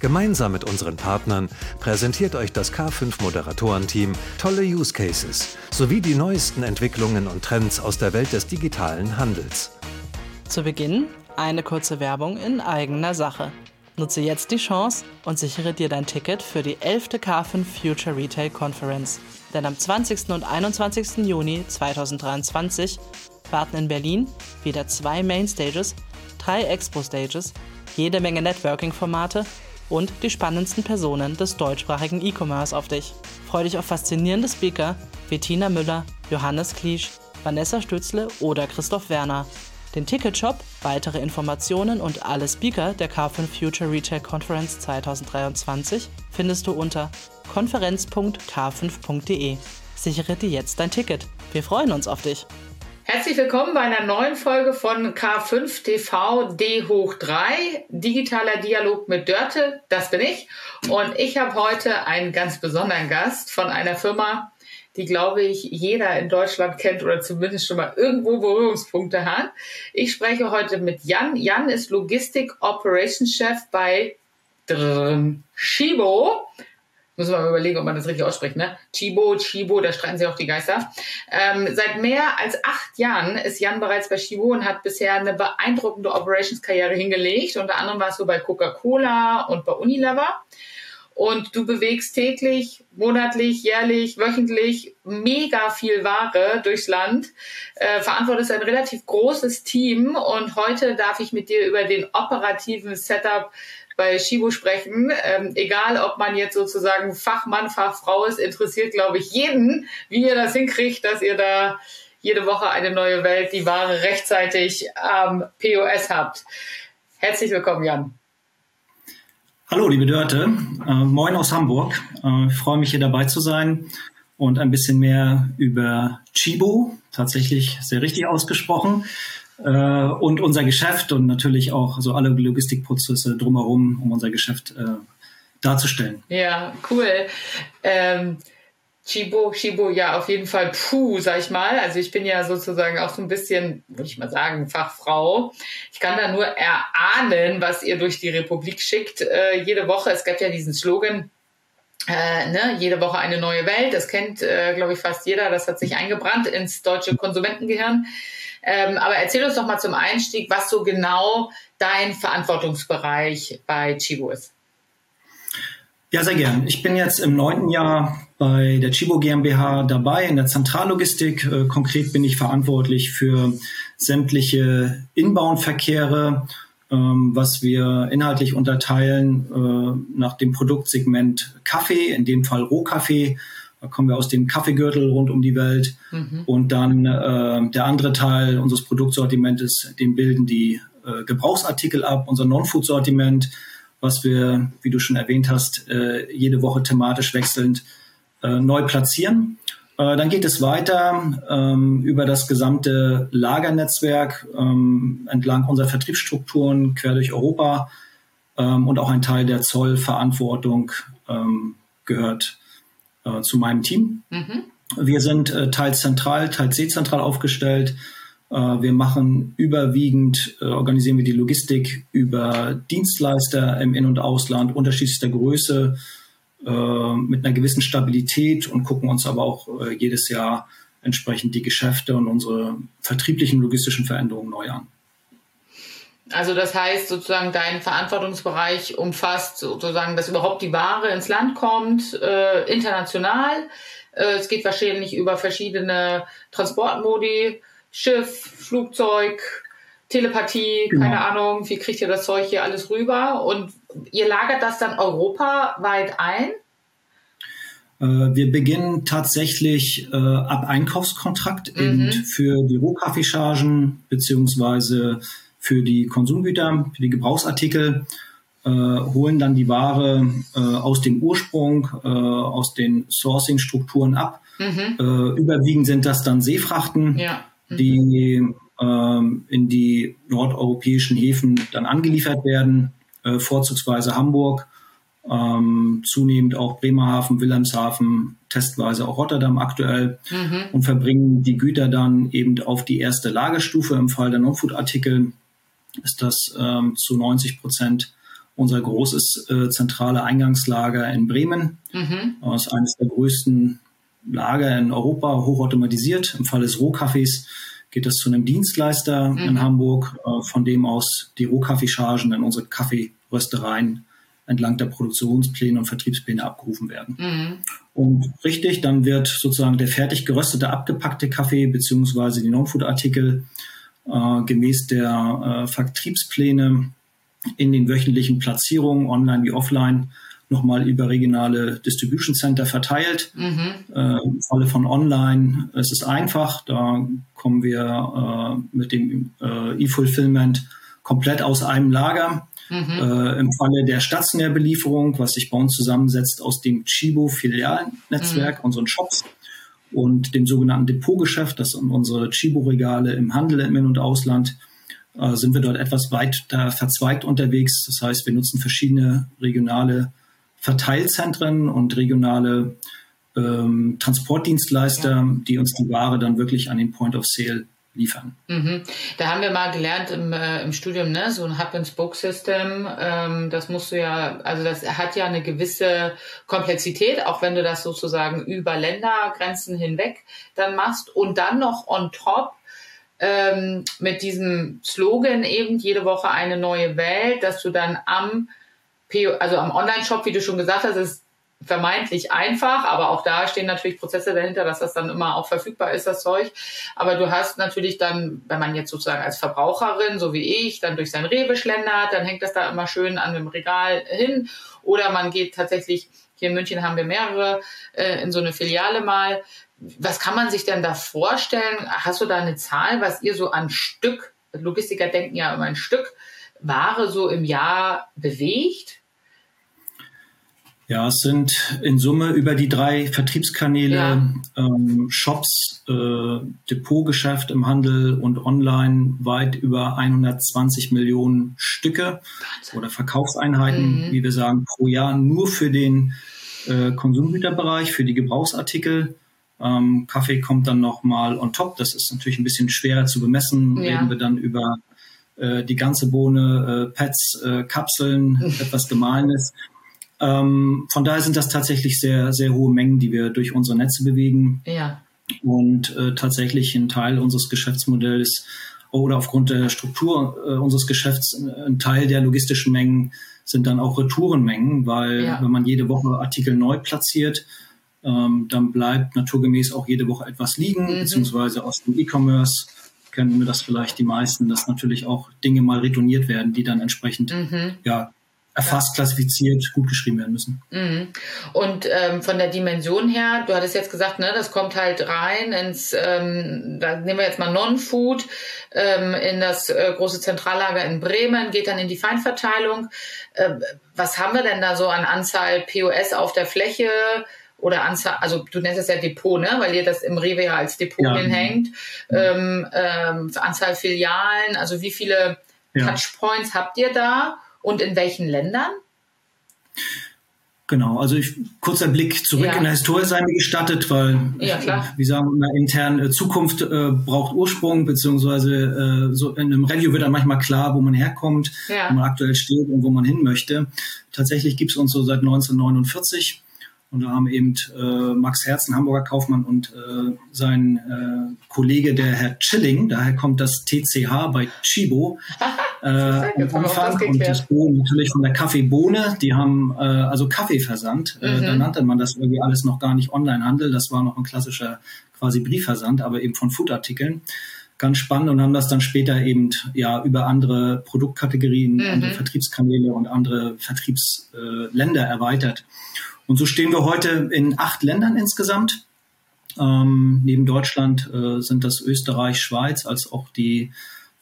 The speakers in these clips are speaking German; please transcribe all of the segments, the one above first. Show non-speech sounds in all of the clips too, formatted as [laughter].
Gemeinsam mit unseren Partnern präsentiert euch das K5 Moderatorenteam tolle Use Cases sowie die neuesten Entwicklungen und Trends aus der Welt des digitalen Handels. Zu Beginn eine kurze Werbung in eigener Sache. Nutze jetzt die Chance und sichere dir dein Ticket für die 11. K5 Future Retail Conference. Denn am 20. und 21. Juni 2023 warten in Berlin wieder zwei Mainstages, drei Expo-Stages, jede Menge Networking-Formate und die spannendsten Personen des deutschsprachigen E-Commerce auf dich. Freu dich auf faszinierende Speaker wie Tina Müller, Johannes Kliesch, Vanessa Stützle oder Christoph Werner. Den Ticketshop, weitere Informationen und alle Speaker der K5 Future Retail Conference 2023 findest du unter konferenz.k5.de. Sichere dir jetzt dein Ticket. Wir freuen uns auf dich. Herzlich willkommen bei einer neuen Folge von K5 TV D hoch 3, digitaler Dialog mit Dörte, das bin ich. Und ich habe heute einen ganz besonderen Gast von einer Firma, die, glaube ich, jeder in Deutschland kennt oder zumindest schon mal irgendwo Berührungspunkte hat. Ich spreche heute mit Jan. Jan ist Logistik Operations Chef bei Shibo. Muss man mal überlegen, ob man das richtig ausspricht, ne? Chibo, Chibo, da streiten sich auch die Geister. Ähm, seit mehr als acht Jahren ist Jan bereits bei Chibo und hat bisher eine beeindruckende Operations-Karriere hingelegt. Unter anderem warst du bei Coca-Cola und bei Unilever. Und du bewegst täglich, monatlich, jährlich, wöchentlich mega viel Ware durchs Land, äh, verantwortest ein relativ großes Team und heute darf ich mit dir über den operativen Setup bei Shibu sprechen. Ähm, egal, ob man jetzt sozusagen Fachmann, Fachfrau ist, interessiert, glaube ich, jeden, wie ihr das hinkriegt, dass ihr da jede Woche eine neue Welt, die Ware rechtzeitig am ähm, POS habt. Herzlich willkommen, Jan. Hallo, liebe Dörte. Äh, moin aus Hamburg. Äh, ich freue mich, hier dabei zu sein und ein bisschen mehr über Chibo, tatsächlich sehr richtig ausgesprochen, äh, und unser Geschäft und natürlich auch so alle Logistikprozesse drumherum, um unser Geschäft äh, darzustellen. Ja, cool. Ähm, Chibo, Chibo, ja, auf jeden Fall puh, sag ich mal. Also ich bin ja sozusagen auch so ein bisschen, würde ich mal sagen, Fachfrau. Ich kann da nur erahnen, was ihr durch die Republik schickt. Äh, jede Woche, es gab ja diesen Slogan, äh, ne, jede Woche eine neue Welt. Das kennt, äh, glaube ich, fast jeder. Das hat sich eingebrannt ins deutsche Konsumentengehirn. Ähm, aber erzähl uns doch mal zum Einstieg, was so genau dein Verantwortungsbereich bei Chibo ist. Ja, sehr gern. Ich bin jetzt im neunten Jahr bei der Chibo GmbH dabei in der Zentrallogistik. Äh, konkret bin ich verantwortlich für sämtliche Inbound-Verkehre, ähm, was wir inhaltlich unterteilen äh, nach dem Produktsegment Kaffee, in dem Fall Rohkaffee da kommen wir aus dem Kaffeegürtel rund um die Welt. Mhm. Und dann äh, der andere Teil unseres Produktsortimentes, den bilden die äh, Gebrauchsartikel ab, unser Non-Food-Sortiment, was wir, wie du schon erwähnt hast, äh, jede Woche thematisch wechselnd äh, neu platzieren. Äh, dann geht es weiter ähm, über das gesamte Lagernetzwerk ähm, entlang unserer Vertriebsstrukturen quer durch Europa ähm, und auch ein Teil der Zollverantwortung ähm, gehört äh, zu meinem Team. Mhm. Wir sind äh, teils zentral, teils dezentral aufgestellt. Äh, wir machen überwiegend, äh, organisieren wir die Logistik über Dienstleister im In- und Ausland unterschiedlichster Größe äh, mit einer gewissen Stabilität und gucken uns aber auch äh, jedes Jahr entsprechend die Geschäfte und unsere vertrieblichen logistischen Veränderungen neu an. Also das heißt sozusagen, dein Verantwortungsbereich umfasst sozusagen, dass überhaupt die Ware ins Land kommt, äh, international. Äh, es geht wahrscheinlich über verschiedene Transportmodi, Schiff, Flugzeug, Telepathie, genau. keine Ahnung, wie kriegt ihr das Zeug hier alles rüber? Und ihr lagert das dann europaweit ein? Äh, wir beginnen tatsächlich äh, ab Einkaufskontrakt mhm. für die Rohkaffeechargen beziehungsweise für die Konsumgüter, für die Gebrauchsartikel. Äh, holen dann die Ware äh, aus dem Ursprung, äh, aus den Sourcing-Strukturen ab. Mhm. Äh, überwiegend sind das dann Seefrachten, ja. mhm. die ähm, in die nordeuropäischen Häfen dann angeliefert werden, äh, vorzugsweise Hamburg, ähm, zunehmend auch Bremerhaven, Wilhelmshaven, testweise auch Rotterdam aktuell mhm. und verbringen die Güter dann eben auf die erste Lagerstufe. Im Fall der Non-Food-Artikel ist das ähm, zu 90 Prozent unser großes äh, zentrale Eingangslager in Bremen. Mhm. Das ist eines der größten Lager in Europa, hochautomatisiert. Im Fall des Rohkaffees geht das zu einem Dienstleister mhm. in Hamburg, äh, von dem aus die Rohkaffeechargen in unsere Kaffeeröstereien entlang der Produktionspläne und Vertriebspläne abgerufen werden. Mhm. Und richtig, dann wird sozusagen der fertig geröstete, abgepackte Kaffee beziehungsweise die Non-Food-Artikel äh, gemäß der äh, Vertriebspläne in den wöchentlichen Platzierungen, online wie offline, nochmal über regionale Distribution Center verteilt. Mhm. Äh, Im Falle von online es ist einfach, da kommen wir äh, mit dem äh, E-Fulfillment komplett aus einem Lager. Mhm. Äh, Im Falle der Stationärbelieferung, was sich bei uns zusammensetzt aus dem Chibo-Filialnetzwerk, mhm. unseren Shops und dem sogenannten Depotgeschäft, das sind unsere Chibo-Regale im Handel im In- und Ausland, äh, sind wir dort etwas weiter verzweigt unterwegs. Das heißt, wir nutzen verschiedene regionale Verteilzentren und regionale ähm, Transportdienstleister, die uns die Ware dann wirklich an den Point of Sale liefern. Mhm. Da haben wir mal gelernt im, äh, im Studium, ne, so ein Hub-and-Spoke-System. Ähm, das musst du ja, also das hat ja eine gewisse Komplexität, auch wenn du das sozusagen über Ländergrenzen hinweg dann machst und dann noch on top ähm, mit diesem Slogan eben jede Woche eine neue Welt, dass du dann am also am Online-Shop, wie du schon gesagt hast, ist vermeintlich einfach, aber auch da stehen natürlich Prozesse dahinter, dass das dann immer auch verfügbar ist, das Zeug. Aber du hast natürlich dann, wenn man jetzt sozusagen als Verbraucherin, so wie ich, dann durch sein Rewe schlendert, dann hängt das da immer schön an dem Regal hin. Oder man geht tatsächlich, hier in München haben wir mehrere, äh, in so eine Filiale mal. Was kann man sich denn da vorstellen? Hast du da eine Zahl, was ihr so an Stück, Logistiker denken ja immer ein Stück, Ware so im Jahr bewegt? Ja, es sind in Summe über die drei Vertriebskanäle ja. ähm, Shops, äh, Depotgeschäft im Handel und online weit über 120 Millionen Stücke Wahnsinn. oder Verkaufseinheiten, mhm. wie wir sagen, pro Jahr nur für den äh, Konsumgüterbereich, für die Gebrauchsartikel. Ähm, Kaffee kommt dann nochmal on top. Das ist natürlich ein bisschen schwerer zu bemessen. Ja. Reden wir dann über äh, die ganze Bohne, äh, Pads, äh, Kapseln, [laughs] etwas Gemahlenes. Ähm, von daher sind das tatsächlich sehr, sehr hohe Mengen, die wir durch unsere Netze bewegen. Ja. Und äh, tatsächlich ein Teil unseres Geschäftsmodells oder aufgrund der Struktur äh, unseres Geschäfts ein Teil der logistischen Mengen sind dann auch Retourenmengen, weil ja. wenn man jede Woche Artikel neu platziert, ähm, dann bleibt naturgemäß auch jede Woche etwas liegen, mhm. beziehungsweise aus dem E-Commerce kennen wir das vielleicht die meisten, dass natürlich auch Dinge mal retourniert werden, die dann entsprechend mhm. ja, erfasst, klassifiziert, gut geschrieben werden müssen. Mhm. Und ähm, von der Dimension her, du hattest jetzt gesagt, ne, das kommt halt rein ins, ähm, da nehmen wir jetzt mal Non-Food, ähm, in das äh, große Zentrallager in Bremen, geht dann in die Feinverteilung. Äh, was haben wir denn da so an Anzahl POS auf der Fläche? Oder Anzahl, also du nennst es ja Depot, ne? weil ihr das im Rewe ja als Depot ja. hinhängt. Mhm. Ähm, ähm, Anzahl Filialen, also wie viele ja. Touchpoints habt ihr da? Und in welchen Ländern? Genau, also ich, kurzer Blick zurück ja. in der Historie sei mir gestattet, weil, ja, klar. wie sagen wir intern, äh, Zukunft äh, braucht Ursprung, beziehungsweise äh, so in einem Review wird dann manchmal klar, wo man herkommt, ja. wo man aktuell steht und wo man hin möchte. Tatsächlich gibt es uns so seit 1949 und da haben eben äh, Max Herzen, Hamburger Kaufmann und äh, sein äh, Kollege, der Herr Chilling, daher kommt das TCH bei Chibo, [laughs] äh, am Anfang und das Bo natürlich von der Kaffeebohne. Die haben äh, also Kaffeeversand. Äh, mhm. Äh, da nannte man das irgendwie alles noch gar nicht Onlinehandel. Das war noch ein klassischer quasi Briefversand, aber eben von Foodartikeln ganz spannend und haben das dann später eben ja über andere Produktkategorien, mhm. andere Vertriebskanäle und andere Vertriebsländer äh, erweitert. Und so stehen wir heute in acht Ländern insgesamt. Ähm, neben Deutschland äh, sind das Österreich, Schweiz, als auch die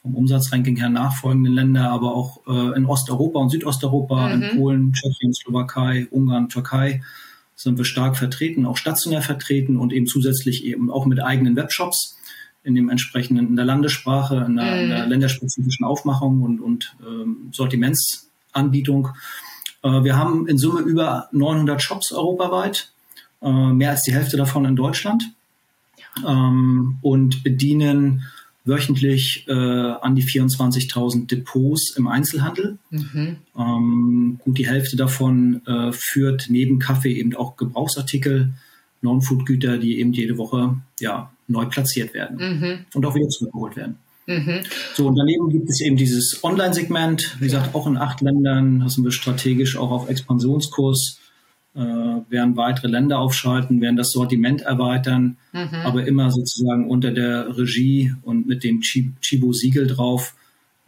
vom Umsatzranking her nachfolgende Länder, aber auch äh, in Osteuropa und Südosteuropa, mhm. in Polen, Tschechien, Slowakei, Ungarn, Türkei sind wir stark vertreten, auch stationär vertreten und eben zusätzlich eben auch mit eigenen Webshops in dem entsprechenden, in der Landessprache, in der, mhm. in der länderspezifischen Aufmachung und, und ähm, Sortimentsanbietung. Äh, wir haben in Summe über 900 Shops europaweit, äh, mehr als die Hälfte davon in Deutschland ähm, und bedienen wöchentlich äh, an die 24.000 Depots im Einzelhandel. Mhm. Ähm, gut die Hälfte davon äh, führt neben Kaffee eben auch Gebrauchsartikel, Non-Food-Güter, die eben jede Woche ja, neu platziert werden mhm. und auch wieder zurückgeholt werden. Mhm. So, und daneben gibt es eben dieses Online-Segment, wie gesagt, auch in acht Ländern, sind wir strategisch auch auf Expansionskurs äh, werden weitere Länder aufschalten, werden das Sortiment erweitern, mhm. aber immer sozusagen unter der Regie und mit dem Chibo-Siegel drauf.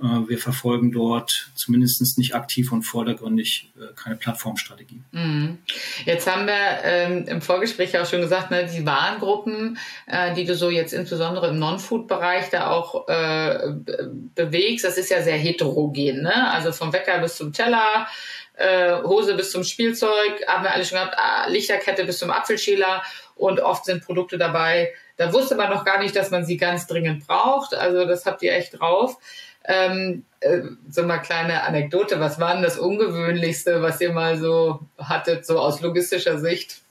Äh, wir verfolgen dort zumindest nicht aktiv und vordergründig äh, keine Plattformstrategie. Mhm. Jetzt haben wir ähm, im Vorgespräch auch schon gesagt, ne, die Warengruppen, äh, die du so jetzt insbesondere im Non-Food-Bereich da auch bewegst, das ist ja sehr heterogen. Ne? Also vom Wecker bis zum Teller Hose bis zum Spielzeug, haben wir alle schon gehabt, ah, Lichterkette bis zum Apfelschäler und oft sind Produkte dabei, da wusste man noch gar nicht, dass man sie ganz dringend braucht. Also das habt ihr echt drauf. Ähm, äh, so mal kleine Anekdote, was war denn das Ungewöhnlichste, was ihr mal so hattet, so aus logistischer Sicht?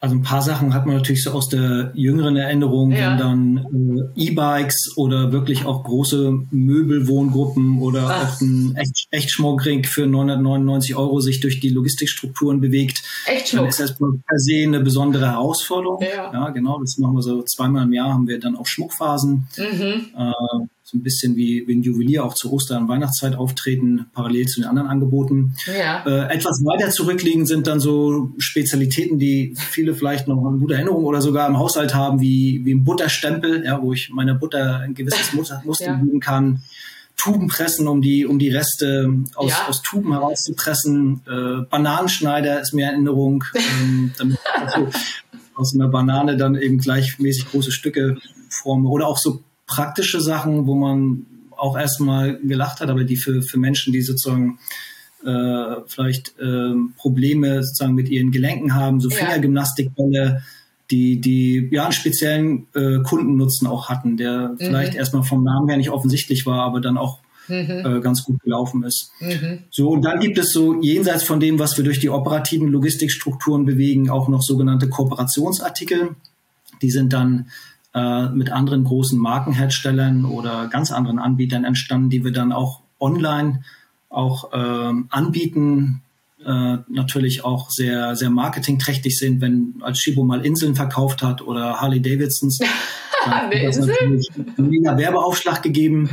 Also ein paar Sachen hat man natürlich so aus der jüngeren Erinnerung, ja. wenn dann äh, E-Bikes oder wirklich auch große Möbelwohngruppen oder Ach. auch ein Echt Echtschmuckring für 999 Euro sich durch die Logistikstrukturen bewegt. Echtschmuck. Dann ist das per se eine besondere Herausforderung. Ja. ja, genau. Das machen wir so zweimal im Jahr haben wir dann auch Schmuckphasen. Mhm. Äh, so ein bisschen wie, wie ein Juwelier auch zur Oster- und Weihnachtszeit auftreten, parallel zu den anderen Angeboten. Ja. Äh, etwas weiter zurückliegend sind dann so Spezialitäten, die viele vielleicht noch eine gute Erinnerung oder sogar im Haushalt haben, wie, wie ein Butterstempel, ja, wo ich meiner Butter ein gewisses Muster, [laughs] Muster ja. geben kann. Tuben pressen, um die, um die Reste aus, ja. aus Tuben herauszupressen. Äh, Bananenschneider ist mir Erinnerung, [laughs] ähm, damit also aus einer Banane dann eben gleichmäßig große Stücke forme. Oder auch so praktische Sachen, wo man auch erstmal gelacht hat, aber die für, für Menschen, die sozusagen äh, vielleicht äh, Probleme sozusagen mit ihren Gelenken haben, so Fingergymnastikbälle, die, die ja einen speziellen äh, Kundennutzen auch hatten, der mhm. vielleicht erstmal vom Namen her nicht offensichtlich war, aber dann auch mhm. äh, ganz gut gelaufen ist. Mhm. So, und dann gibt es so jenseits von dem, was wir durch die operativen Logistikstrukturen bewegen, auch noch sogenannte Kooperationsartikel. Die sind dann äh, mit anderen großen Markenherstellern oder ganz anderen Anbietern entstanden, die wir dann auch online auch äh, anbieten, äh, natürlich auch sehr, sehr marketingträchtig sind, wenn als Shibo mal Inseln verkauft hat oder [laughs] Harley Davidsons. Dann hat das natürlich einen mega Werbeaufschlag gegeben.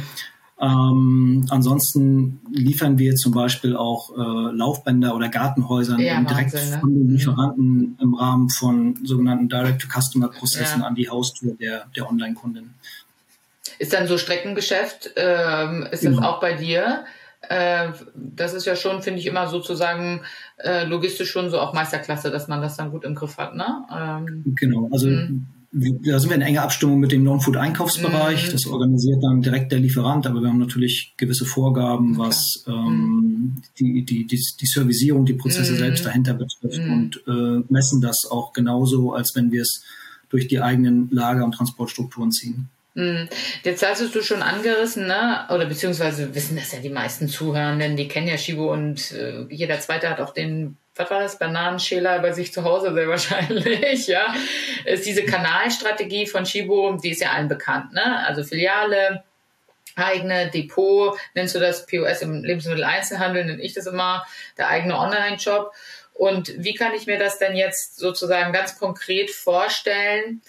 Ähm, ansonsten liefern wir zum Beispiel auch äh, Laufbänder oder Gartenhäusern ja, direkt Wahnsinn, ne? von den mhm. Lieferanten mhm. im Rahmen von sogenannten Direct-to-Customer-Prozessen ja. an die Haustür der, der Online-Kundin. Ist dann so Streckengeschäft, ähm, ist genau. das auch bei dir? Äh, das ist ja schon, finde ich, immer sozusagen äh, logistisch schon so auch Meisterklasse, dass man das dann gut im Griff hat. Ne? Ähm, genau, also mhm da sind wir in enger Abstimmung mit dem Non-Food-Einkaufsbereich. Mhm. Das organisiert dann direkt der Lieferant, aber wir haben natürlich gewisse Vorgaben, okay. was ähm, mhm. die, die, die, die Servicierung, die Prozesse mhm. selbst dahinter betrifft mhm. und äh, messen das auch genauso, als wenn wir es durch die eigenen Lager- und Transportstrukturen ziehen. Mhm. Jetzt hast du schon angerissen, ne? oder beziehungsweise wissen das ja die meisten Zuhörenden, die kennen ja Shibo und äh, jeder Zweite hat auch den was war das, Bananenschäler bei sich zu Hause sehr [laughs] wahrscheinlich, ja, ist diese Kanalstrategie von Shibo, die ist ja allen bekannt, ne? Also Filiale, eigene Depot, nennst du das POS im Lebensmitteleinzelhandel, nenne ich das immer, der eigene Online-Shop. Und wie kann ich mir das denn jetzt sozusagen ganz konkret vorstellen,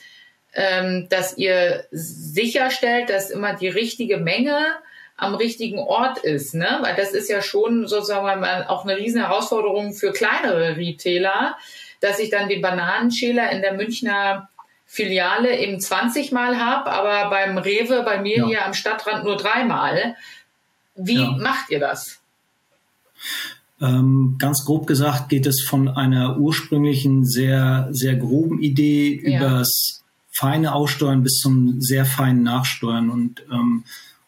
ähm, dass ihr sicherstellt, dass immer die richtige Menge am richtigen Ort ist, ne? Weil das ist ja schon sozusagen auch eine riesen Herausforderung für kleinere Retailer, dass ich dann den Bananenschäler in der Münchner Filiale eben 20 Mal habe, aber beim Rewe bei mir ja. hier am Stadtrand nur dreimal. Wie ja. macht ihr das? Ähm, ganz grob gesagt geht es von einer ursprünglichen sehr, sehr groben Idee ja. übers feine Aussteuern bis zum sehr feinen Nachsteuern. Und ähm,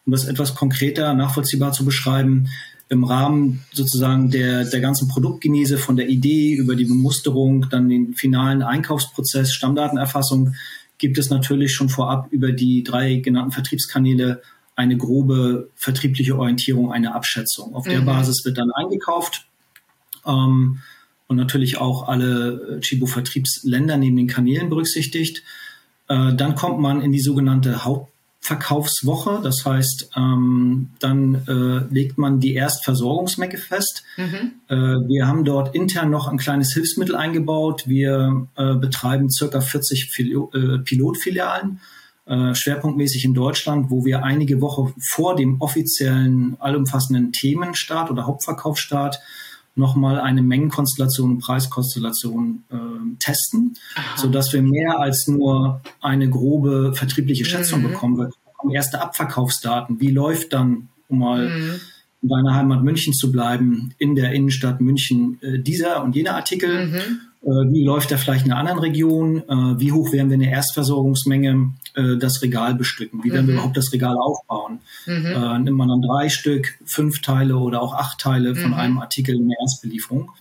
um das etwas konkreter nachvollziehbar zu beschreiben, im Rahmen sozusagen der, der ganzen Produktgenese von der Idee über die Bemusterung, dann den finalen Einkaufsprozess, Stammdatenerfassung, gibt es natürlich schon vorab über die drei genannten Vertriebskanäle eine grobe vertriebliche Orientierung, eine Abschätzung. Auf mhm. der Basis wird dann eingekauft ähm, und natürlich auch alle Chibo-Vertriebsländer neben den Kanälen berücksichtigt. Äh, dann kommt man in die sogenannte Haupt Verkaufswoche. Das heißt, ähm, dann äh, legt man die Erstversorgungsmenge fest. Mhm. Äh, wir haben dort intern noch ein kleines Hilfsmittel eingebaut. Wir äh, betreiben circa 40 Fil äh, Pilotfilialen, äh, schwerpunktmäßig in Deutschland, wo wir einige Wochen vor dem offiziellen allumfassenden Themenstart oder Hauptverkaufsstart nochmal eine Mengenkonstellation und Preiskonstellation äh, testen, Aha. sodass wir mehr als nur eine grobe vertriebliche Schätzung mhm. bekommen. Wir bekommen erste Abverkaufsdaten. Wie läuft dann, um mal mhm. in deiner Heimat München zu bleiben, in der Innenstadt München äh, dieser und jener Artikel? Mhm. Äh, wie läuft er vielleicht in einer anderen Region? Äh, wie hoch werden wir in der Erstversorgungsmenge äh, das Regal bestücken? Wie werden wir mhm. überhaupt das Regal aufbauen? Mhm. nimmt man dann drei Stück, fünf Teile oder auch acht Teile von mhm. einem Artikel in der Erstbelieferung?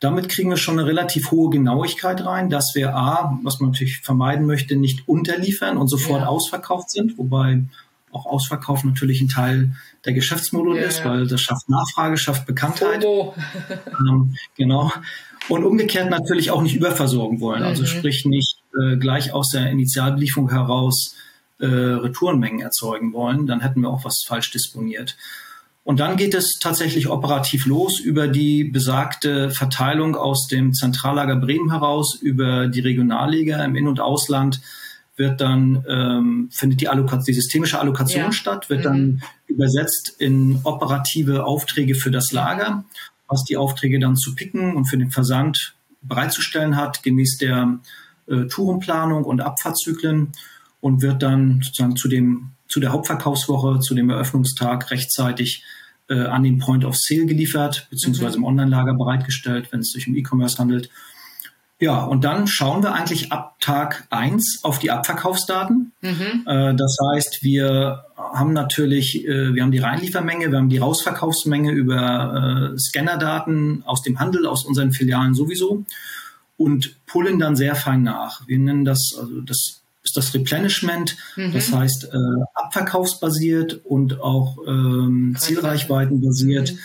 Damit kriegen wir schon eine relativ hohe Genauigkeit rein, dass wir A, was man natürlich vermeiden möchte, nicht unterliefern und sofort ja. ausverkauft sind, wobei auch Ausverkauf natürlich ein Teil der Geschäftsmodul ja, ist, weil das schafft Nachfrage, schafft Bekanntheit. ähm, genau. Und umgekehrt natürlich auch nicht überversorgen wollen. Also mhm. sprich nicht äh, gleich aus der Initialbelieferung heraus äh, Retourenmengen erzeugen wollen. Dann hätten wir auch was falsch disponiert. Und dann geht es tatsächlich operativ los über die besagte Verteilung aus dem Zentrallager Bremen heraus, über die Regionalliga im In- und Ausland wird dann, ähm, findet die, Allokation, die systemische Allokation ja. statt, wird mhm. dann übersetzt in operative Aufträge für das Lager was die Aufträge dann zu picken und für den Versand bereitzustellen hat, gemäß der äh, Tourenplanung und Abfahrtzyklen und wird dann sozusagen zu dem zu der Hauptverkaufswoche, zu dem Eröffnungstag rechtzeitig äh, an den Point of Sale geliefert, beziehungsweise mhm. im Online-Lager bereitgestellt, wenn es sich um E-Commerce handelt. Ja, und dann schauen wir eigentlich ab Tag eins auf die Abverkaufsdaten. Mhm. Äh, das heißt, wir haben natürlich, äh, wir haben die Reinliefermenge, wir haben die Rausverkaufsmenge über äh, Scannerdaten aus dem Handel, aus unseren Filialen sowieso und pullen dann sehr fein nach. Wir nennen das, also das ist das Replenishment, mhm. das heißt äh, abverkaufsbasiert und auch ähm, Zielreichweitenbasiert. Mhm.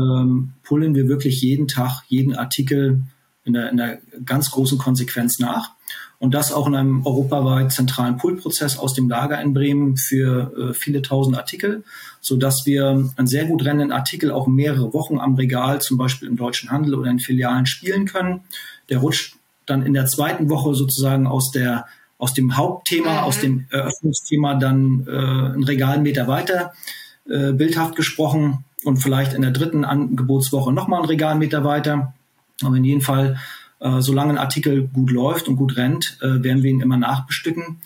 Ähm, pullen wir wirklich jeden Tag, jeden Artikel in der, in der ganz großen Konsequenz nach. Und das auch in einem europaweit zentralen Pull-Prozess aus dem Lager in Bremen für äh, viele tausend Artikel, so dass wir einen sehr gut rennenden Artikel auch mehrere Wochen am Regal, zum Beispiel im deutschen Handel oder in Filialen spielen können. Der rutscht dann in der zweiten Woche sozusagen aus der aus dem Hauptthema, mhm. aus dem Eröffnungsthema dann äh, einen Regalmeter weiter, äh, bildhaft gesprochen, und vielleicht in der dritten Angebotswoche nochmal einen Regalmeter weiter. Aber in jedem Fall, äh, solange ein Artikel gut läuft und gut rennt, äh, werden wir ihn immer nachbestücken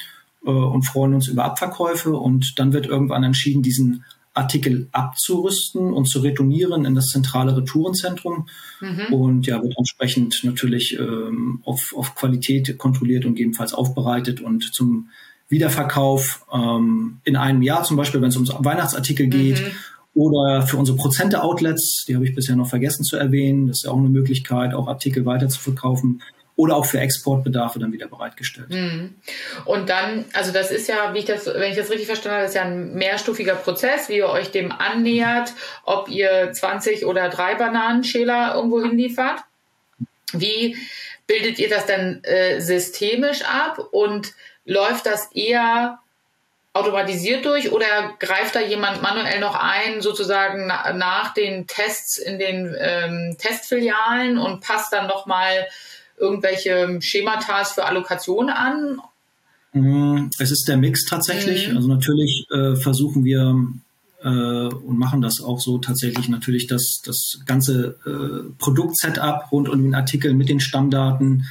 äh, und freuen uns über Abverkäufe. Und dann wird irgendwann entschieden, diesen Artikel abzurüsten und zu retournieren in das zentrale Retourenzentrum mhm. und ja, wird entsprechend natürlich ähm, auf, auf Qualität kontrolliert und gegebenenfalls aufbereitet und zum Wiederverkauf ähm, in einem Jahr zum Beispiel, wenn es um Weihnachtsartikel geht mhm oder für unsere Prozente-Outlets, die habe ich bisher noch vergessen zu erwähnen, das ist ja auch eine Möglichkeit, auch Artikel weiter zu verkaufen oder auch für Exportbedarfe dann wieder bereitgestellt. Mhm. Und dann, also das ist ja, wie ich das, wenn ich das richtig verstanden habe, ist ja ein mehrstufiger Prozess, wie ihr euch dem annähert, ob ihr 20 oder drei Bananenschäler irgendwo hinliefert. Wie bildet ihr das denn äh, systemisch ab und läuft das eher automatisiert durch oder greift da jemand manuell noch ein, sozusagen na, nach den Tests in den ähm, Testfilialen und passt dann nochmal irgendwelche Schematas für Allokation an? Mm, es ist der Mix tatsächlich. Mhm. Also natürlich äh, versuchen wir äh, und machen das auch so tatsächlich natürlich das, das ganze äh, Produkt-Setup rund um den Artikel mit den Stammdaten,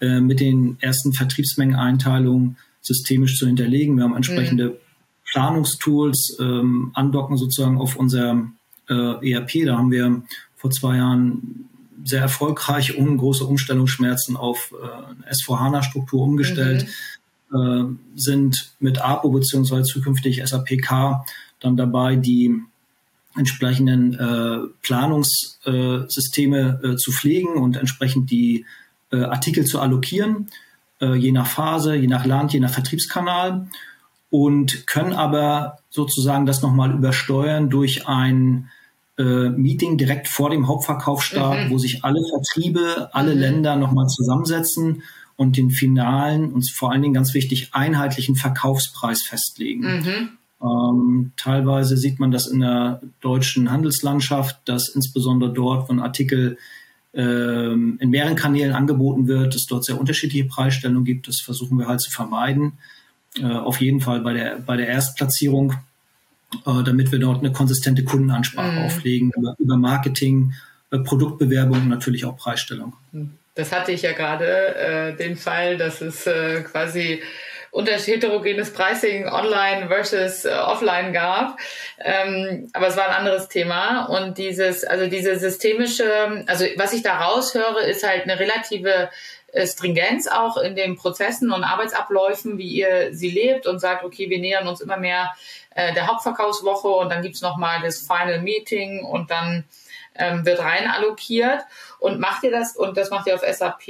äh, mit den ersten Vertriebsmengeneinteilungen systemisch zu hinterlegen. Wir haben entsprechende mhm. Planungstools, ähm, andocken sozusagen auf unser äh, ERP. Da haben wir vor zwei Jahren sehr erfolgreich ohne große Umstellungsschmerzen auf äh, S4HANA-Struktur umgestellt. äh, sind mit APO beziehungsweise zukünftig SAPK dann dabei, die entsprechenden äh, Planungssysteme äh, zu pflegen und entsprechend die äh, Artikel zu allokieren, äh, je nach Phase, je nach Land, je nach Vertriebskanal und können aber sozusagen das nochmal übersteuern durch ein äh, Meeting direkt vor dem Hauptverkaufsstart, mhm. wo sich alle Vertriebe, alle mhm. Länder nochmal zusammensetzen und den finalen und vor allen Dingen ganz wichtig einheitlichen Verkaufspreis festlegen. Mhm. Ähm, teilweise sieht man das in der deutschen Handelslandschaft, dass insbesondere dort, wenn Artikel ähm, in mehreren Kanälen angeboten wird, es dort sehr unterschiedliche Preisstellungen gibt. Das versuchen wir halt zu vermeiden. Äh, auf jeden Fall bei der, bei der Erstplatzierung, äh, damit wir dort eine konsistente Kundenansprache mhm. auflegen über, über Marketing, äh, Produktbewerbung und natürlich auch Preisstellung. Das hatte ich ja gerade, den Fall, dass es quasi heterogenes Pricing online versus äh, offline gab. Ähm, aber es war ein anderes Thema. Und dieses, also diese systemische, also was ich da raushöre, ist halt eine relative äh, Stringenz auch in den Prozessen und Arbeitsabläufen, wie ihr sie lebt und sagt, okay, wir nähern uns immer mehr äh, der Hauptverkaufswoche und dann gibt's noch mal das Final Meeting und dann ähm, wird rein allokiert und macht ihr das und das macht ihr auf SAP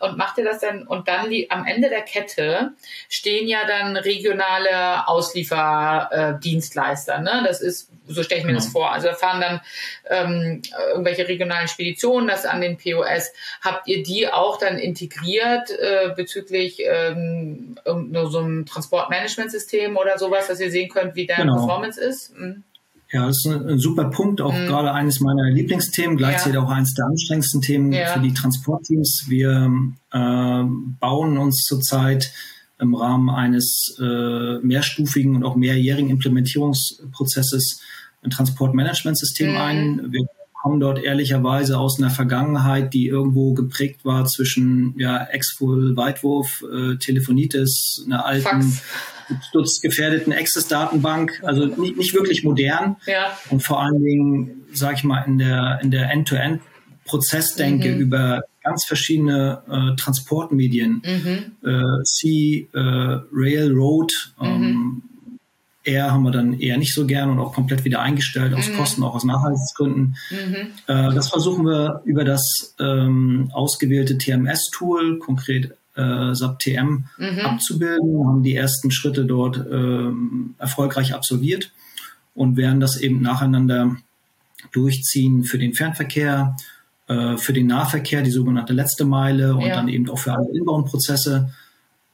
und macht ihr das dann und dann die, am Ende der Kette stehen ja dann regionale Auslieferdienstleister. Äh, ne? Das ist so stelle ich mir genau. das vor. Also da fahren dann ähm, irgendwelche regionalen Speditionen das an den POS. Habt ihr die auch dann integriert äh, bezüglich ähm, so einem Transportmanagementsystem oder sowas, dass ihr sehen könnt, wie deine genau. Performance ist? Mhm. Ja, das ist ein, ein super Punkt, auch mhm. gerade eines meiner Lieblingsthemen, gleichzeitig ja. auch eines der anstrengendsten Themen ja. für die Transportteams. Wir äh, bauen uns zurzeit im Rahmen eines äh, mehrstufigen und auch mehrjährigen Implementierungsprozesses ein Transportmanagementsystem mhm. ein. Wir kommen dort ehrlicherweise aus einer Vergangenheit, die irgendwo geprägt war zwischen ja, Exful, Weitwurf, äh, Telefonitis, einer alten Fax sturzgefährdeten Access-Datenbank, also nicht, nicht wirklich modern ja. und vor allen Dingen, sage ich mal, in der in der End-to-End-Prozessdenke mhm. über ganz verschiedene äh, Transportmedien, mhm. äh, Sea, äh, Rail, Road, ähm, mhm. Air haben wir dann eher nicht so gern und auch komplett wieder eingestellt aus mhm. Kosten, auch aus Nachhaltigkeitsgründen. Mhm. Äh, das versuchen wir über das ähm, ausgewählte TMS-Tool, konkret äh, SAP TM mhm. abzubilden, haben die ersten Schritte dort ähm, erfolgreich absolviert und werden das eben nacheinander durchziehen für den Fernverkehr, äh, für den Nahverkehr, die sogenannte letzte Meile und ja. dann eben auch für alle Inbound-Prozesse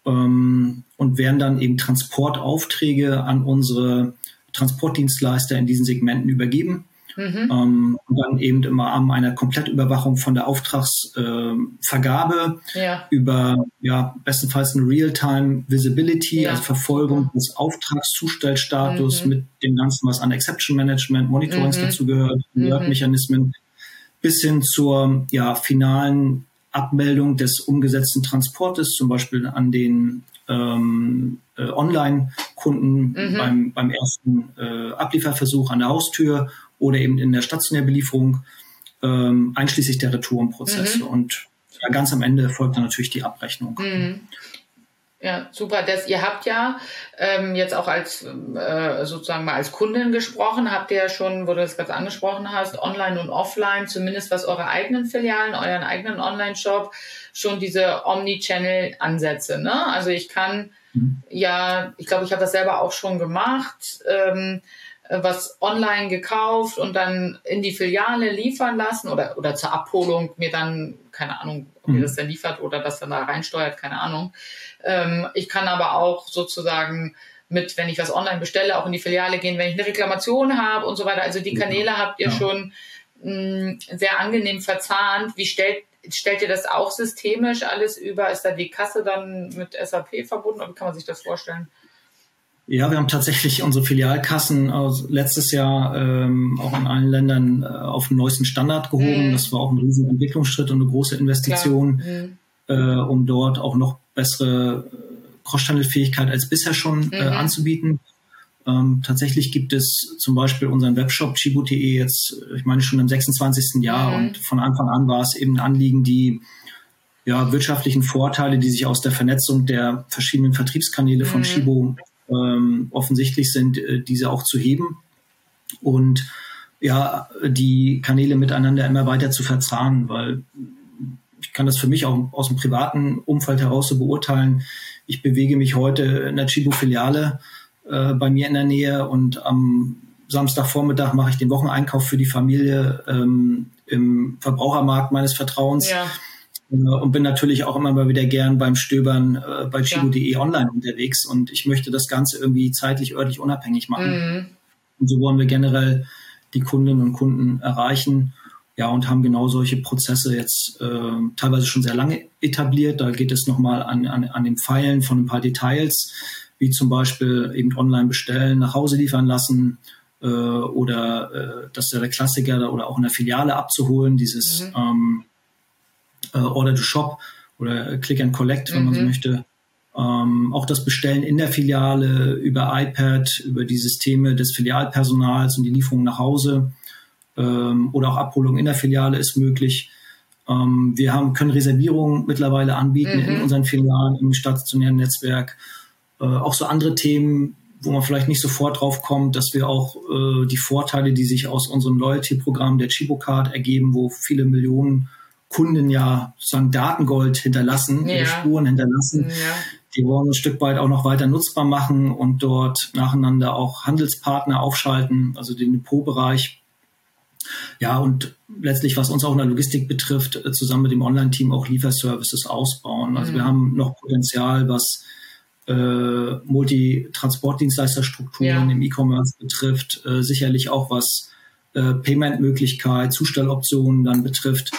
ähm, und werden dann eben Transportaufträge an unsere Transportdienstleister in diesen Segmenten übergeben Mhm. Ähm, und dann eben im Rahmen einer Komplettüberwachung von der Auftragsvergabe äh, ja. über ja bestenfalls eine Real-Time Visibility, ja. also Verfolgung des Auftragszustellstatus mhm. mit dem Ganzen, was an Exception Management, Monitorings mhm. dazu gehört, Alert-Mechanismen, bis hin zur ja, finalen Abmeldung des umgesetzten Transportes, zum Beispiel an den ähm, äh, Online-Kunden mhm. beim, beim ersten äh, Ablieferversuch an der Haustür oder eben in der stationären Belieferung, ähm, einschließlich der Retourenprozesse. Mhm. Und ja, ganz am Ende folgt dann natürlich die Abrechnung. Mhm. Ja, super. Das, ihr habt ja ähm, jetzt auch als äh, sozusagen mal als Kundin gesprochen, habt ihr ja schon, wo du das gerade angesprochen hast, online und offline, zumindest was eure eigenen Filialen, euren eigenen Online-Shop, schon diese Omni-Channel-Ansätze. Ne? Also ich kann mhm. ja, ich glaube, ich habe das selber auch schon gemacht. Ähm, äh, was online gekauft und dann in die Filiale liefern lassen oder, oder zur Abholung mir dann, keine Ahnung, ob ihr mhm. das dann liefert oder das dann da reinsteuert, keine Ahnung. Ähm, ich kann aber auch sozusagen mit, wenn ich was online bestelle, auch in die Filiale gehen, wenn ich eine Reklamation habe und so weiter. Also die Kanäle habt ihr ja. schon mh, mm, sehr angenehm verzahnt. Wie stellt, stellt ihr das auch systemisch alles über? Ist da die Kasse dann mit SAP verbunden oder wie kann man sich das vorstellen? Ja, wir haben tatsächlich unsere Filialkassen letztes Jahr ähm, auch in allen Ländern äh, auf den neuesten Standard gehoben. Mhm. Das war auch ein riesen Entwicklungsschritt und eine große Investition, mhm. äh, um dort auch noch bessere äh, Cross-Channel-Fähigkeit als bisher schon äh, mhm. anzubieten. Ähm, tatsächlich gibt es zum Beispiel unseren Webshop chibu.de jetzt, ich meine schon im 26. Jahr mhm. und von Anfang an war es eben ein Anliegen, die ja, wirtschaftlichen Vorteile, die sich aus der Vernetzung der verschiedenen Vertriebskanäle von mhm. Ähm, offensichtlich sind, äh, diese auch zu heben und ja, die Kanäle miteinander immer weiter zu verzahnen, weil ich kann das für mich auch aus dem privaten Umfeld heraus so beurteilen. Ich bewege mich heute in der Chibo-Filiale äh, bei mir in der Nähe und am Samstagvormittag mache ich den Wocheneinkauf für die Familie ähm, im Verbrauchermarkt meines Vertrauens. Ja. Äh, und bin natürlich auch immer mal wieder gern beim Stöbern äh, bei chibo.de ja. online unterwegs und ich möchte das Ganze irgendwie zeitlich, örtlich unabhängig machen. Mhm. Und so wollen wir generell die Kundinnen und Kunden erreichen. Ja, und haben genau solche Prozesse jetzt äh, teilweise schon sehr lange etabliert. Da geht es nochmal an, an, an den Pfeilen von ein paar Details, wie zum Beispiel eben online bestellen, nach Hause liefern lassen äh, oder äh, das ist ja der Klassiker oder auch in der Filiale abzuholen, dieses mhm. ähm, äh, Order to Shop oder Click and Collect, wenn mhm. man so mhm. möchte. Ähm, auch das Bestellen in der Filiale über iPad, über die Systeme des Filialpersonals und die Lieferung nach Hause ähm, oder auch Abholung in der Filiale ist möglich. Ähm, wir haben, können Reservierungen mittlerweile anbieten mhm. in unseren Filialen im stationären Netzwerk. Äh, auch so andere Themen, wo man vielleicht nicht sofort drauf kommt, dass wir auch äh, die Vorteile, die sich aus unserem Loyalty-Programm der Chibo Card ergeben, wo viele Millionen Kunden ja sozusagen Datengold hinterlassen, ja. Spuren hinterlassen, ja die wollen ein Stück weit auch noch weiter nutzbar machen und dort nacheinander auch Handelspartner aufschalten, also den Depotbereich. Ja, und letztlich, was uns auch in der Logistik betrifft, äh, zusammen mit dem Online-Team auch Lieferservices ausbauen. Also mhm. wir haben noch Potenzial, was äh, Multi-Transportdienstleisterstrukturen ja. im E-Commerce betrifft, äh, sicherlich auch was äh, Payment-Möglichkeit, Zustelloptionen dann betrifft.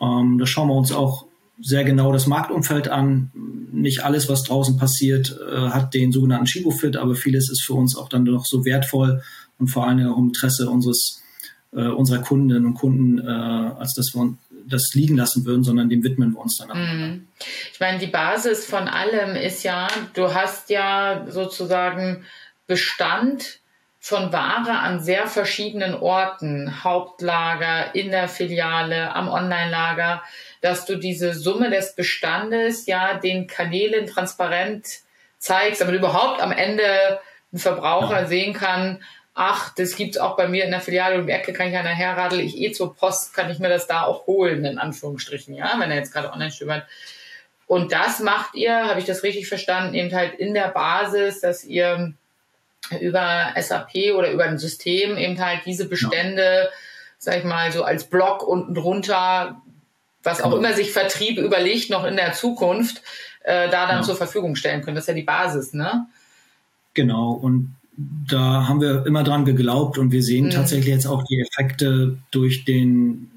Ähm, da schauen wir uns auch sehr genau das Marktumfeld an. Nicht alles, was draußen passiert, äh, hat den sogenannten Shibo-Fit, aber vieles ist für uns auch dann noch so wertvoll und vor allem auch im Interesse unseres, äh, unserer Kundinnen und Kunden, äh, als dass wir das liegen lassen würden, sondern dem widmen wir uns dann. Mhm. Ich meine, die Basis von allem ist ja, du hast ja sozusagen Bestand von Ware an sehr verschiedenen Orten, Hauptlager, in der Filiale, am Online-Lager dass du diese Summe des Bestandes ja den Kanälen transparent zeigst, damit überhaupt am Ende ein Verbraucher ja. sehen kann, ach, das gibt's auch bei mir in der Filiale um die Ecke, kann ich ja nachher radel ich eh zur Post, kann ich mir das da auch holen, in Anführungsstrichen, ja, wenn er jetzt gerade online stöbert. Und das macht ihr, habe ich das richtig verstanden, eben halt in der Basis, dass ihr über SAP oder über ein System eben halt diese Bestände, ja. sag ich mal, so als Block unten drunter was auch immer sich Vertrieb überlegt, noch in der Zukunft, äh, da dann ja. zur Verfügung stellen können. Das ist ja die Basis, ne? Genau. Und da haben wir immer dran geglaubt und wir sehen mhm. tatsächlich jetzt auch die Effekte durch den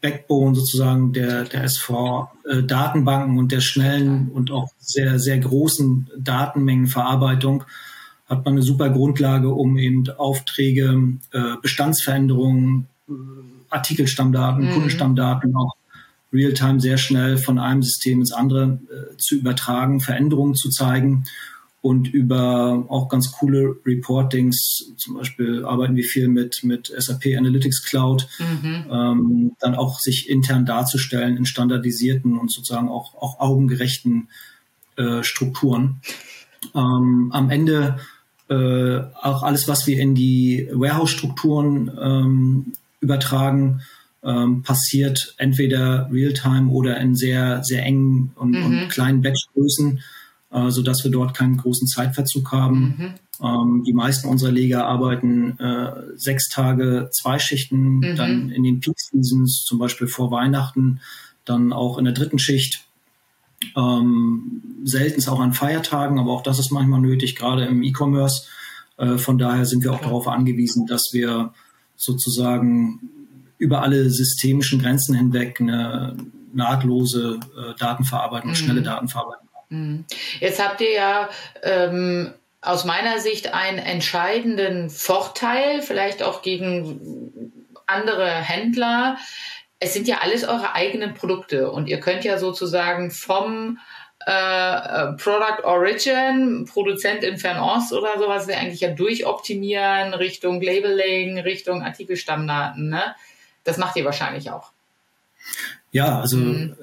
Backbone sozusagen der, der SV-Datenbanken äh, und der schnellen und auch sehr, sehr großen Datenmengenverarbeitung hat man eine super Grundlage, um eben Aufträge, äh, Bestandsveränderungen, äh, Artikelstammdaten, mhm. Kundenstammdaten auch Realtime sehr schnell von einem System ins andere äh, zu übertragen, Veränderungen zu zeigen und über auch ganz coole Reportings, zum Beispiel arbeiten wir viel mit, mit SAP Analytics Cloud, mhm. ähm, dann auch sich intern darzustellen in standardisierten und sozusagen auch, auch augengerechten äh, Strukturen. Ähm, am Ende äh, auch alles, was wir in die Warehouse-Strukturen ähm, übertragen, ähm, passiert entweder real-time oder in sehr, sehr engen und, mhm. und kleinen Batchgrößen, äh, sodass wir dort keinen großen Zeitverzug haben. Mhm. Ähm, die meisten unserer Leger arbeiten äh, sechs Tage, zwei Schichten, mhm. dann in den Peak Seasons, zum Beispiel vor Weihnachten, dann auch in der dritten Schicht. Ähm, selten auch an Feiertagen, aber auch das ist manchmal nötig, gerade im E-Commerce. Äh, von daher sind wir auch darauf angewiesen, dass wir sozusagen über alle systemischen Grenzen hinweg eine nahtlose äh, Datenverarbeitung, mhm. schnelle Datenverarbeitung. Mhm. Jetzt habt ihr ja ähm, aus meiner Sicht einen entscheidenden Vorteil, vielleicht auch gegen andere Händler. Es sind ja alles eure eigenen Produkte und ihr könnt ja sozusagen vom äh, äh Product Origin, Produzent in Fernost oder sowas, eigentlich ja durchoptimieren Richtung Labeling, Richtung Artikelstammdaten. Ne? Das macht ihr wahrscheinlich auch. Ja, also mhm.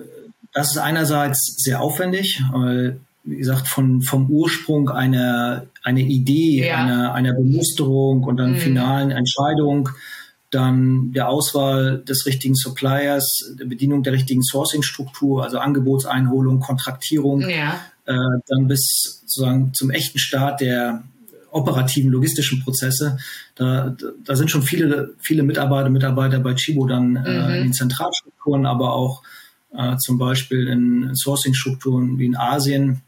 das ist einerseits sehr aufwendig, weil, wie gesagt, von, vom Ursprung einer eine Idee, ja. einer, einer Bemusterung und dann mhm. finalen Entscheidung, dann der Auswahl des richtigen Suppliers, der Bedienung der richtigen Sourcing-Struktur, also Angebotseinholung, Kontraktierung, ja. äh, dann bis sozusagen zum echten Start der operativen logistischen Prozesse. Da, da sind schon viele, viele Mitarbeiter, Mitarbeiter bei Chibo dann äh, mhm. in den Zentralstrukturen, aber auch äh, zum Beispiel in Sourcing-Strukturen wie in Asien,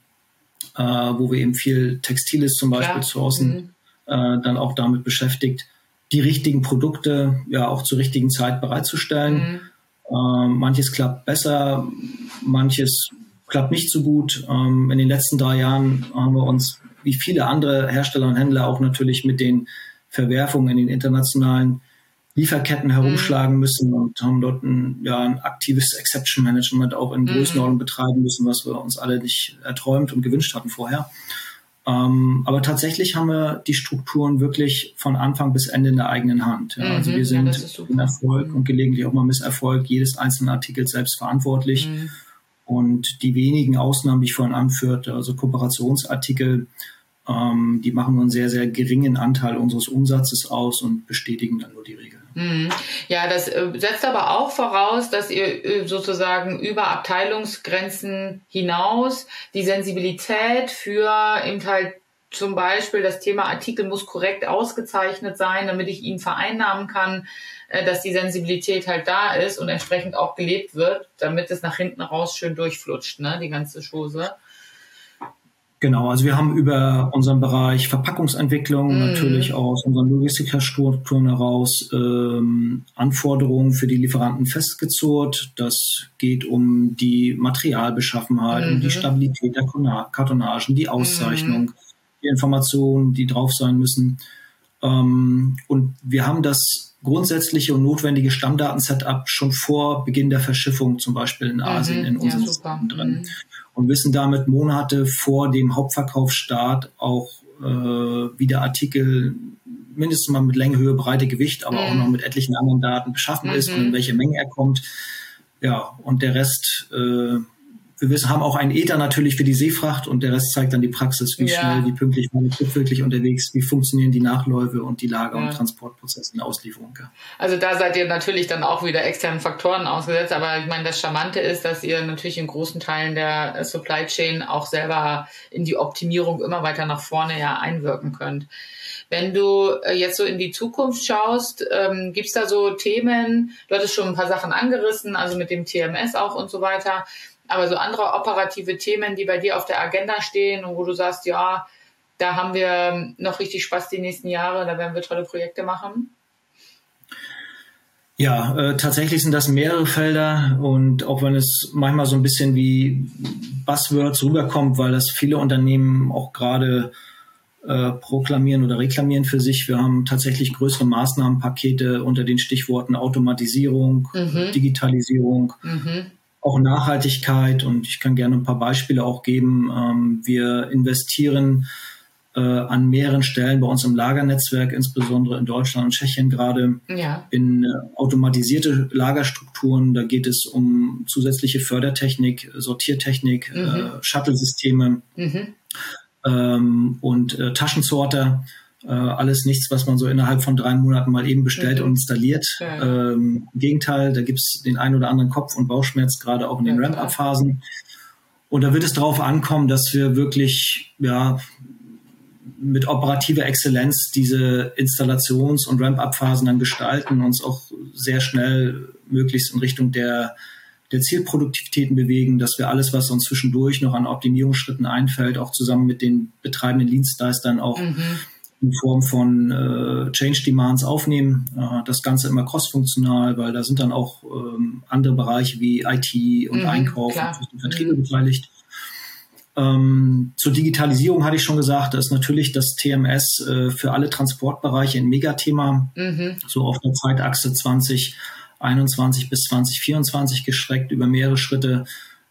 äh, wo wir eben viel Textiles zum Beispiel Klar. sourcen, mhm. äh, dann auch damit beschäftigt, die richtigen Produkte ja auch zur richtigen Zeit bereitzustellen. Mhm. Äh, manches klappt besser, manches klappt nicht so gut. Ähm, in den letzten drei Jahren haben wir uns wie viele andere Hersteller und Händler auch natürlich mit den Verwerfungen in den internationalen Lieferketten herumschlagen mhm. müssen und haben dort ein, ja, ein aktives Exception Management auch in mhm. Größenordnung betreiben müssen, was wir uns alle nicht erträumt und gewünscht hatten vorher. Ähm, aber tatsächlich haben wir die Strukturen wirklich von Anfang bis Ende in der eigenen Hand. Ja. Also wir mhm. sind ja, in Erfolg und gelegentlich auch mal Misserfolg jedes einzelnen Artikels selbst verantwortlich. Mhm. Und die wenigen Ausnahmen, die ich vorhin anführte, also Kooperationsartikel, ähm, die machen nur einen sehr, sehr geringen Anteil unseres Umsatzes aus und bestätigen dann nur die Regel. Mhm. Ja, das äh, setzt aber auch voraus, dass ihr äh, sozusagen über Abteilungsgrenzen hinaus die Sensibilität für eben halt zum Beispiel das Thema Artikel muss korrekt ausgezeichnet sein, damit ich ihn vereinnahmen kann, äh, dass die Sensibilität halt da ist und entsprechend auch gelebt wird, damit es nach hinten raus schön durchflutscht, ne, die ganze Chose. Genau, also wir haben über unseren Bereich Verpackungsentwicklung mm. natürlich aus unseren Logistikstrukturen heraus ähm, Anforderungen für die Lieferanten festgezurrt. Das geht um die Materialbeschaffenheit, mm um die mhm. Stabilität der Kartonagen, die Auszeichnung, mm. die Informationen, die drauf sein müssen. Ähm, und wir haben das grundsätzliche und notwendige Stammdaten-Setup schon vor Beginn der Verschiffung, zum Beispiel in Asien, -hmm. in unserem ja, System drin. Mhm und wissen damit Monate vor dem Hauptverkaufsstart auch, äh, wie der Artikel mindestens mal mit Länge, Höhe, Breite, Gewicht, aber mhm. auch noch mit etlichen anderen Daten beschaffen mhm. ist und in welche Menge er kommt. Ja, und der Rest äh, wir wissen, haben auch einen Ether natürlich für die Seefracht und der Rest zeigt dann die Praxis, wie ja. schnell, wie pünktlich man ist wirklich unterwegs, wie funktionieren die Nachläufe und die Lager- ja. und Transportprozesse in der Auslieferung. Ja. Also da seid ihr natürlich dann auch wieder externen Faktoren ausgesetzt, aber ich meine, das Charmante ist, dass ihr natürlich in großen Teilen der äh, Supply Chain auch selber in die Optimierung immer weiter nach vorne ja einwirken könnt. Wenn du äh, jetzt so in die Zukunft schaust, ähm, gibt es da so Themen, du hattest schon ein paar Sachen angerissen, also mit dem TMS auch und so weiter, aber so andere operative Themen, die bei dir auf der Agenda stehen und wo du sagst, ja, da haben wir noch richtig Spaß die nächsten Jahre, da werden wir tolle Projekte machen? Ja, äh, tatsächlich sind das mehrere Felder und auch wenn es manchmal so ein bisschen wie Buzzwords rüberkommt, weil das viele Unternehmen auch gerade äh, proklamieren oder reklamieren für sich. Wir haben tatsächlich größere Maßnahmenpakete unter den Stichworten Automatisierung, mhm. Digitalisierung, mhm auch Nachhaltigkeit und ich kann gerne ein paar Beispiele auch geben. Ähm, wir investieren äh, an mehreren Stellen bei uns im Lagernetzwerk, insbesondere in Deutschland und Tschechien gerade, ja. in äh, automatisierte Lagerstrukturen. Da geht es um zusätzliche Fördertechnik, Sortiertechnik, mhm. äh, Shuttle-Systeme mhm. ähm, und äh, Taschensorter. Äh, alles nichts, was man so innerhalb von drei Monaten mal eben bestellt mhm. und installiert. Ja. Ähm, Im Gegenteil, da gibt's den einen oder anderen Kopf- und Bauchschmerz, gerade auch in den ja, Ramp-Up-Phasen. Und da wird es darauf ankommen, dass wir wirklich ja, mit operativer Exzellenz diese Installations- und Ramp-Up-Phasen dann gestalten, uns auch sehr schnell möglichst in Richtung der, der Zielproduktivitäten bewegen, dass wir alles, was uns zwischendurch noch an Optimierungsschritten einfällt, auch zusammen mit den betreibenden Dienstleistern auch mhm in Form von äh, Change Demands aufnehmen. Äh, das Ganze immer cross-funktional, weil da sind dann auch ähm, andere Bereiche wie IT und mhm, Einkauf klar. und Vertriebe mhm. beteiligt. Ähm, zur Digitalisierung hatte ich schon gesagt, da ist natürlich das TMS äh, für alle Transportbereiche ein Megathema, mhm. so auf der Zeitachse 2021 bis 2024 gestreckt über mehrere Schritte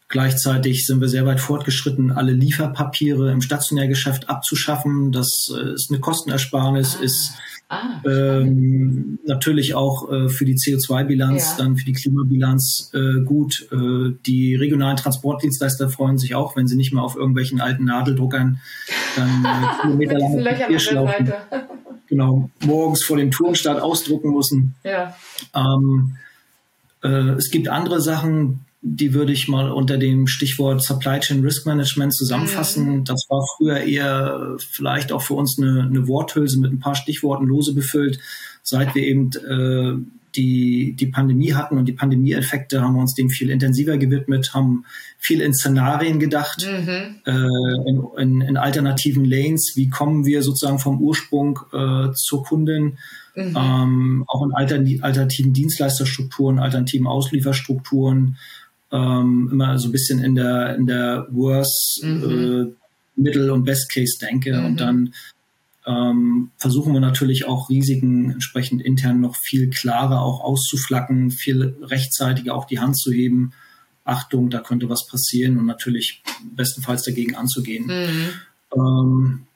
Gleichzeitig sind wir sehr weit fortgeschritten, alle Lieferpapiere im Stationärgeschäft abzuschaffen. Das äh, ist eine Kostenersparnis, ah. ist ah, ähm, natürlich auch äh, für die CO2-Bilanz, ja. dann für die Klimabilanz äh, gut. Äh, die regionalen Transportdienstleister freuen sich auch, wenn sie nicht mehr auf irgendwelchen alten Nadeldruckern dann äh, [laughs] kilometerlange Papierschlaufen genau morgens vor dem Turmstart ausdrucken müssen. Ja. Ähm, äh, es gibt andere Sachen, die würde ich mal unter dem Stichwort Supply Chain Risk Management zusammenfassen. Mhm. Das war früher eher vielleicht auch für uns eine, eine, Worthülse mit ein paar Stichworten lose befüllt. Seit wir eben äh, die, die Pandemie hatten und die Pandemieeffekte haben wir uns dem viel intensiver gewidmet, haben viel in Szenarien gedacht, mhm. äh, in, in, in, alternativen Lanes. Wie kommen wir sozusagen vom Ursprung äh, zur Kundin? Mhm. Ähm, auch in alternativen Dienstleisterstrukturen, alternativen Auslieferstrukturen ähm, immer so ein bisschen in der, in der Worst, mhm. äh, Middle- und Best-Case denke. Mhm. Und dann ähm, versuchen wir natürlich auch Risiken entsprechend intern noch viel klarer auch auszuflacken, viel rechtzeitiger auch die Hand zu heben. Achtung, da könnte was passieren und natürlich bestenfalls dagegen anzugehen. Mhm. Ähm,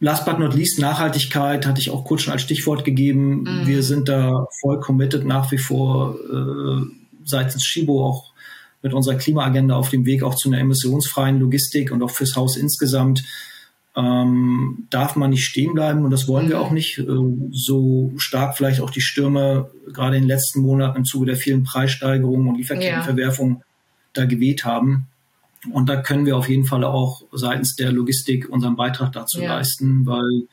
last but not least, Nachhaltigkeit hatte ich auch kurz schon als Stichwort gegeben. Mhm. Wir sind da voll committed nach wie vor äh, seitens Shibo auch mit unserer Klimaagenda auf dem Weg auch zu einer emissionsfreien Logistik und auch fürs Haus insgesamt ähm, darf man nicht stehen bleiben und das wollen wir mhm. auch nicht. Äh, so stark vielleicht auch die Stürme gerade in den letzten Monaten im Zuge der vielen Preissteigerungen und Lieferkettenverwerfungen ja. da geweht haben. Und da können wir auf jeden Fall auch seitens der Logistik unseren Beitrag dazu ja. leisten, weil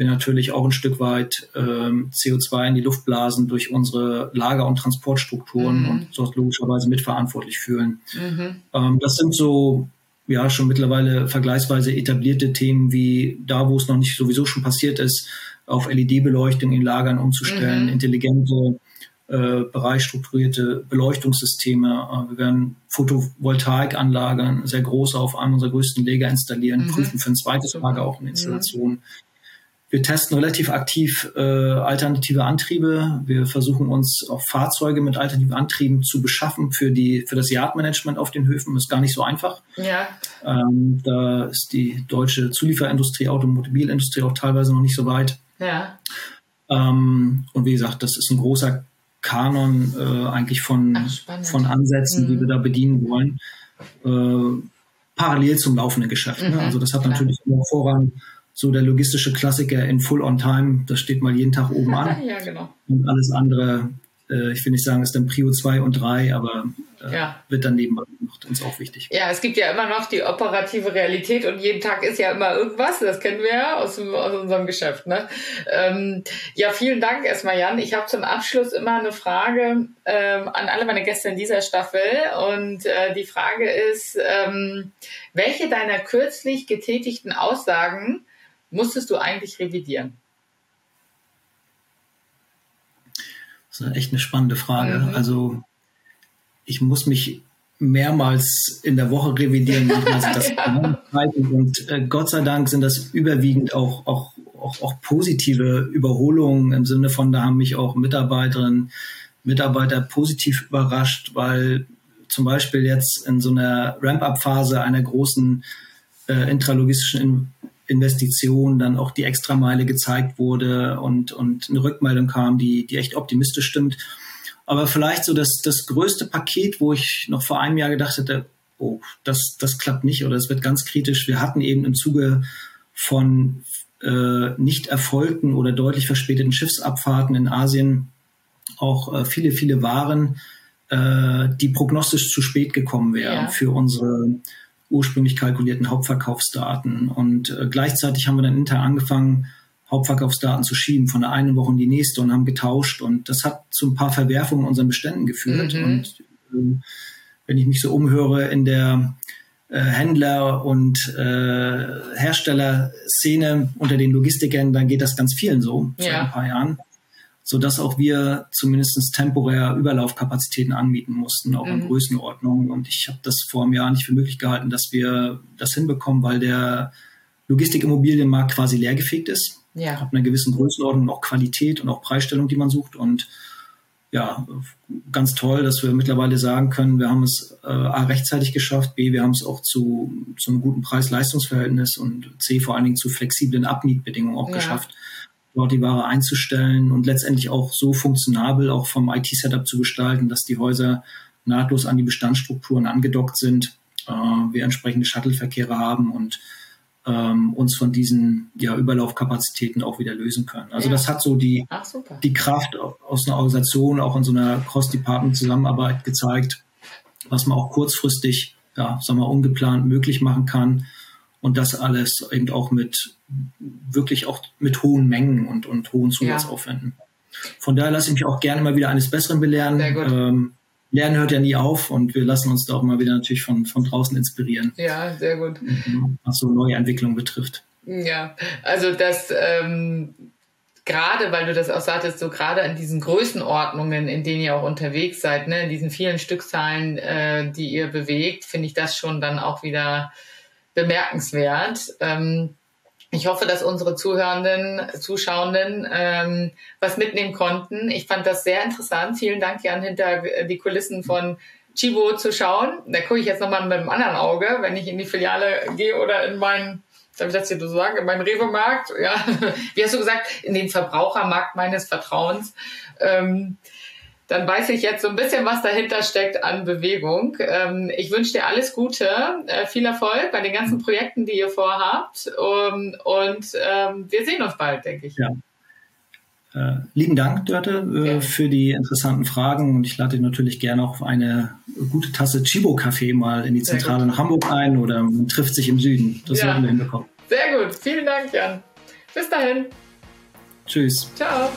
wir natürlich auch ein Stück weit ähm, CO2 in die Luft blasen durch unsere Lager- und Transportstrukturen mhm. und dort logischerweise mitverantwortlich fühlen. Mhm. Ähm, das sind so ja schon mittlerweile vergleichsweise etablierte Themen wie da, wo es noch nicht sowieso schon passiert ist, auf LED-Beleuchtung in Lagern umzustellen, mhm. intelligente äh, bereichstrukturierte Beleuchtungssysteme. Äh, wir werden Photovoltaikanlagen sehr groß auf einem unserer größten Lager installieren, mhm. prüfen für ein zweites Lager auch eine Installation. Mhm. Wir testen relativ aktiv äh, alternative Antriebe. Wir versuchen uns auch Fahrzeuge mit alternativen Antrieben zu beschaffen für die für das Yardmanagement auf den Höfen. Ist gar nicht so einfach. Ja. Ähm, da ist die deutsche Zulieferindustrie, Automobilindustrie auch teilweise noch nicht so weit. Ja. Ähm, und wie gesagt, das ist ein großer Kanon äh, eigentlich von Ach, von Ansätzen, mhm. die wir da bedienen wollen. Äh, parallel zum laufenden Geschäft. Ne? Mhm, also das hat klar. natürlich immer Vorrang so der logistische Klassiker in Full on Time, das steht mal jeden Tag oben an. [laughs] ja, genau. Und alles andere, äh, ich will nicht sagen, ist dann Prio 2 und 3, aber äh, ja. wird dann nebenbei gemacht. Ist auch wichtig. Ja, es gibt ja immer noch die operative Realität und jeden Tag ist ja immer irgendwas. Das kennen wir ja aus, aus unserem Geschäft. Ne? Ähm, ja, vielen Dank erstmal, Jan. Ich habe zum Abschluss immer eine Frage ähm, an alle meine Gäste in dieser Staffel. Und äh, die Frage ist, ähm, welche deiner kürzlich getätigten Aussagen musstest du eigentlich revidieren? Das ist echt eine spannende Frage. Mhm. Also ich muss mich mehrmals in der Woche revidieren. Manchmal sind das [laughs] ja. und äh, Gott sei Dank sind das überwiegend auch, auch, auch, auch positive Überholungen im Sinne von, da haben mich auch Mitarbeiterinnen, Mitarbeiter positiv überrascht, weil zum Beispiel jetzt in so einer Ramp-up-Phase einer großen äh, intralogistischen Investition dann auch die Extrameile gezeigt wurde und, und eine Rückmeldung kam, die, die echt optimistisch stimmt. Aber vielleicht so das, das größte Paket, wo ich noch vor einem Jahr gedacht hätte, oh, das, das klappt nicht oder es wird ganz kritisch. Wir hatten eben im Zuge von äh, nicht erfolgten oder deutlich verspäteten Schiffsabfahrten in Asien auch äh, viele, viele Waren, äh, die prognostisch zu spät gekommen wären ja. für unsere ursprünglich kalkulierten Hauptverkaufsdaten. Und äh, gleichzeitig haben wir dann intern angefangen, Hauptverkaufsdaten zu schieben von der einen Woche in die nächste und haben getauscht. Und das hat zu ein paar Verwerfungen in unseren Beständen geführt. Mhm. Und äh, wenn ich mich so umhöre in der äh, Händler- und äh, Herstellerszene unter den Logistikern, dann geht das ganz vielen so ja. seit ein paar Jahren sodass auch wir zumindest temporär Überlaufkapazitäten anmieten mussten, auch mhm. in Größenordnung. Und ich habe das vor einem Jahr nicht für möglich gehalten, dass wir das hinbekommen, weil der Logistikimmobilienmarkt quasi leergefegt ist. Ja. Hat eine gewisse Größenordnung, auch Qualität und auch Preisstellung, die man sucht. Und ja, ganz toll, dass wir mittlerweile sagen können, wir haben es äh, A rechtzeitig geschafft, B, wir haben es auch zu, zu einem guten Preis-Leistungsverhältnis und C vor allen Dingen zu flexiblen Abmietbedingungen auch ja. geschafft, dort die Ware einzustellen und letztendlich auch so funktionabel auch vom IT-Setup zu gestalten, dass die Häuser nahtlos an die Bestandsstrukturen angedockt sind, äh, wir entsprechende Shuttle-Verkehre haben und ähm, uns von diesen ja, Überlaufkapazitäten auch wieder lösen können. Also ja. das hat so die, Ach, die Kraft aus einer Organisation, auch in so einer Cross-Department-Zusammenarbeit gezeigt, was man auch kurzfristig, ja, sagen wir, ungeplant möglich machen kann. Und das alles eben auch mit wirklich auch mit hohen Mengen und, und hohen Zusatzaufwänden. Ja. Von daher lasse ich mich auch gerne mal wieder eines Besseren belehren. Ähm, Lernen hört ja nie auf und wir lassen uns da auch mal wieder natürlich von, von draußen inspirieren. Ja, sehr gut. Was so neue Entwicklungen betrifft. Ja, also das ähm, gerade, weil du das auch sagtest, so gerade an diesen Größenordnungen, in denen ihr auch unterwegs seid, ne, in diesen vielen Stückzahlen, äh, die ihr bewegt, finde ich das schon dann auch wieder bemerkenswert. Ähm, ich hoffe, dass unsere Zuhörenden, Zuschauenden ähm, was mitnehmen konnten. Ich fand das sehr interessant. Vielen Dank, Jan, hinter die Kulissen von Chibo zu schauen. Da gucke ich jetzt nochmal mit einem anderen Auge, wenn ich in die Filiale gehe oder in meinen, darf ich das hier so sagen, in meinen Rewe-Markt, ja, [laughs] wie hast du gesagt, in den Verbrauchermarkt meines Vertrauens. Ähm, dann weiß ich jetzt so ein bisschen, was dahinter steckt an Bewegung. Ähm, ich wünsche dir alles Gute, äh, viel Erfolg bei den ganzen Projekten, die ihr vorhabt. Um, und ähm, wir sehen uns bald, denke ich. Ja. Äh, lieben Dank, Dörte, äh, ja. für die interessanten Fragen. Und ich lade dich natürlich gerne auf eine gute Tasse Chibo-Kaffee mal in die Zentrale nach Hamburg ein oder man trifft sich im Süden. Das ja. werden wir hinbekommen. Sehr gut. Vielen Dank, Jan. Bis dahin. Tschüss. Ciao.